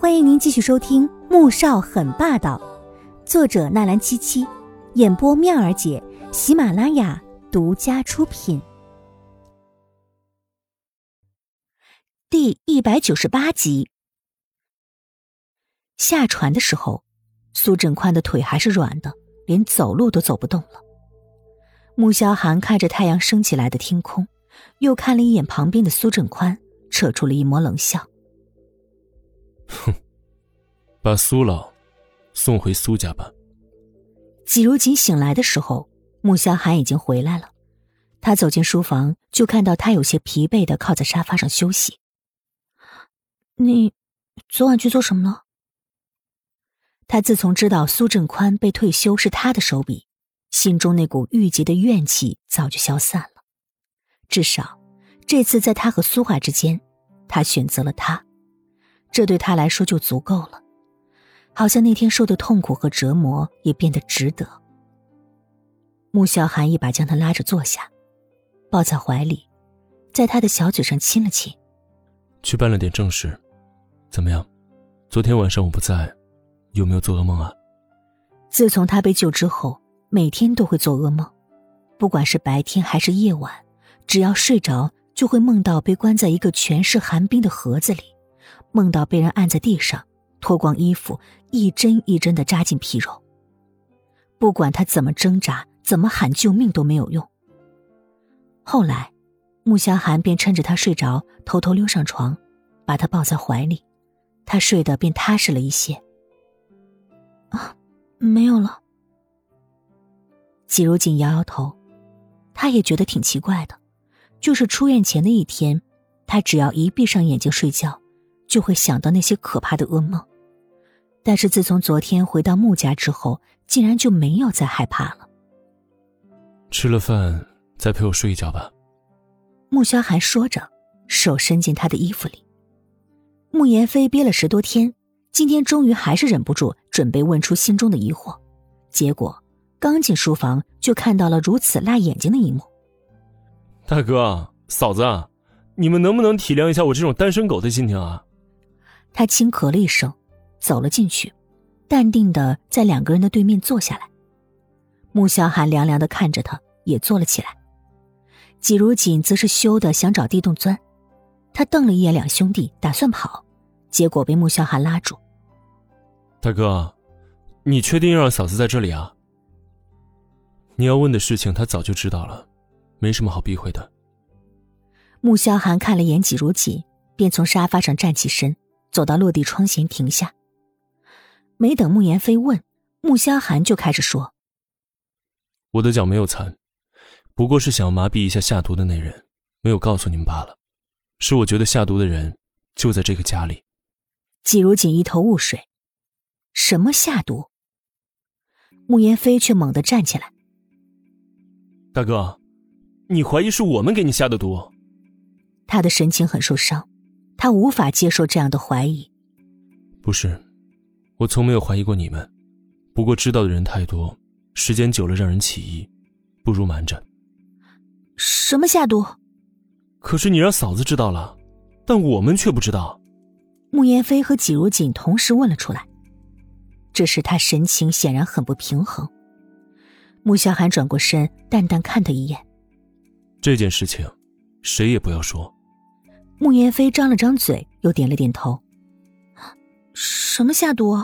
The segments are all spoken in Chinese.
欢迎您继续收听《穆少很霸道》，作者纳兰七七，演播妙儿姐，喜马拉雅独家出品。第一百九十八集。下船的时候，苏振宽的腿还是软的，连走路都走不动了。穆萧寒看着太阳升起来的天空，又看了一眼旁边的苏振宽，扯出了一抹冷笑。哼，把苏老送回苏家吧。季如锦醒来的时候，穆萧寒已经回来了。他走进书房，就看到他有些疲惫的靠在沙发上休息。你昨晚去做什么了？他自从知道苏振宽被退休是他的手笔，心中那股郁结的怨气早就消散了。至少，这次在他和苏华之间，他选择了他。这对他来说就足够了，好像那天受的痛苦和折磨也变得值得。穆萧寒一把将他拉着坐下，抱在怀里，在他的小嘴上亲了亲。去办了点正事，怎么样？昨天晚上我不在，有没有做噩梦啊？自从他被救之后，每天都会做噩梦，不管是白天还是夜晚，只要睡着就会梦到被关在一个全是寒冰的盒子里。梦到被人按在地上，脱光衣服，一针一针的扎进皮肉。不管他怎么挣扎，怎么喊救命都没有用。后来，穆萧寒便趁着他睡着，偷偷溜上床，把他抱在怀里，他睡得便踏实了一些。啊，没有了。季如锦摇摇头，他也觉得挺奇怪的，就是出院前的一天，他只要一闭上眼睛睡觉。就会想到那些可怕的噩梦，但是自从昨天回到穆家之后，竟然就没有再害怕了。吃了饭再陪我睡一觉吧。穆萧寒说着，手伸进他的衣服里。穆言飞憋了十多天，今天终于还是忍不住准备问出心中的疑惑，结果刚进书房就看到了如此辣眼睛的一幕。大哥、嫂子，你们能不能体谅一下我这种单身狗的心情啊？他轻咳了一声，走了进去，淡定的在两个人的对面坐下来。穆萧寒凉凉的看着他，也坐了起来。季如锦则是羞的想找地洞钻，他瞪了一眼两兄弟，打算跑，结果被穆萧寒拉住。大哥，你确定要让嫂子在这里啊？你要问的事情他早就知道了，没什么好避讳的。穆萧寒看了眼季如锦，便从沙发上站起身。走到落地窗前停下，没等穆言飞问，穆萧寒就开始说：“我的脚没有残，不过是想麻痹一下下毒的那人，没有告诉你们罢了。是我觉得下毒的人就在这个家里。”季如锦一头雾水，什么下毒？穆言飞却猛地站起来：“大哥，你怀疑是我们给你下的毒？”他的神情很受伤。他无法接受这样的怀疑。不是，我从没有怀疑过你们，不过知道的人太多，时间久了让人起疑，不如瞒着。什么下毒？可是你让嫂子知道了，但我们却不知道。穆言飞和季如锦同时问了出来，这时他神情显然很不平衡。穆萧寒转过身，淡淡看他一眼。这件事情，谁也不要说。穆言飞张了张嘴，又点了点头。什么下毒？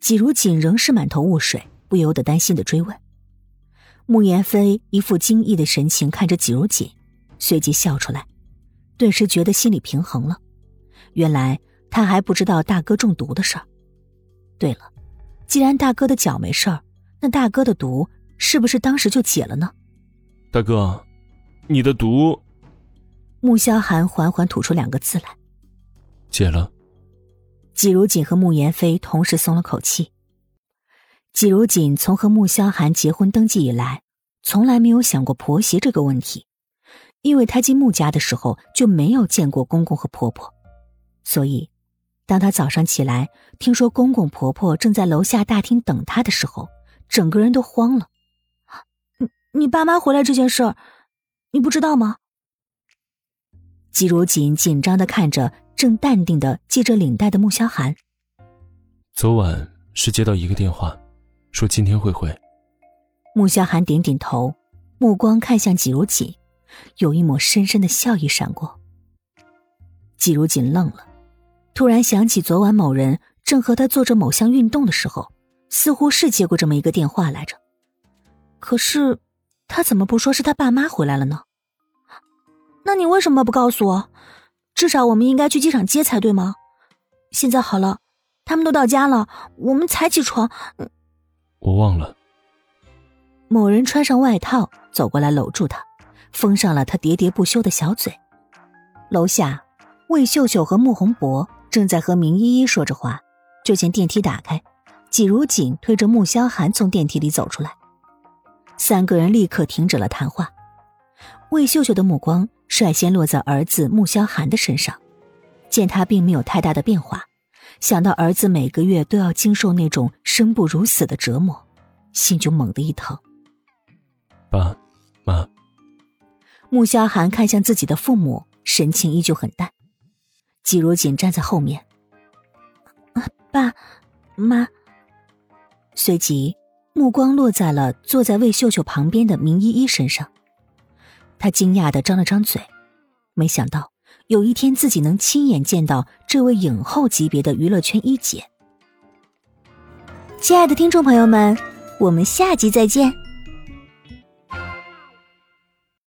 季如锦仍是满头雾水，不由得担心的追问。穆言飞一副惊异的神情看着季如锦，随即笑出来，顿时觉得心里平衡了。原来他还不知道大哥中毒的事儿。对了，既然大哥的脚没事儿，那大哥的毒是不是当时就解了呢？大哥，你的毒。穆萧寒缓缓吐出两个字来：“解了。”季如锦和穆言飞同时松了口气。季如锦从和穆萧寒结婚登记以来，从来没有想过婆媳这个问题，因为他进穆家的时候就没有见过公公和婆婆，所以，当他早上起来听说公公婆婆正在楼下大厅等他的时候，整个人都慌了。你你爸妈回来这件事儿，你不知道吗？季如锦紧张的看着正淡定的系着领带的穆萧寒。昨晚是接到一个电话，说今天会回。穆萧寒点点头，目光看向季如锦，有一抹深深的笑意闪过。季如锦愣了，突然想起昨晚某人正和他做着某项运动的时候，似乎是接过这么一个电话来着。可是，他怎么不说是他爸妈回来了呢？那你为什么不告诉我？至少我们应该去机场接才对吗？现在好了，他们都到家了，我们才起床。我忘了。某人穿上外套走过来，搂住他，封上了他喋喋不休的小嘴。楼下，魏秀秀和穆宏博正在和明依依说着话，就见电梯打开，季如锦推着穆萧寒从电梯里走出来，三个人立刻停止了谈话。魏秀秀的目光。率先落在儿子穆萧寒的身上，见他并没有太大的变化，想到儿子每个月都要经受那种生不如死的折磨，心就猛地一疼。爸，妈。穆萧寒看向自己的父母，神情依旧很淡。季如锦站在后面，爸，妈。随即目光落在了坐在魏秀秀旁边的明依依身上。他惊讶的张了张嘴，没想到有一天自己能亲眼见到这位影后级别的娱乐圈一姐。亲爱的听众朋友们，我们下集再见。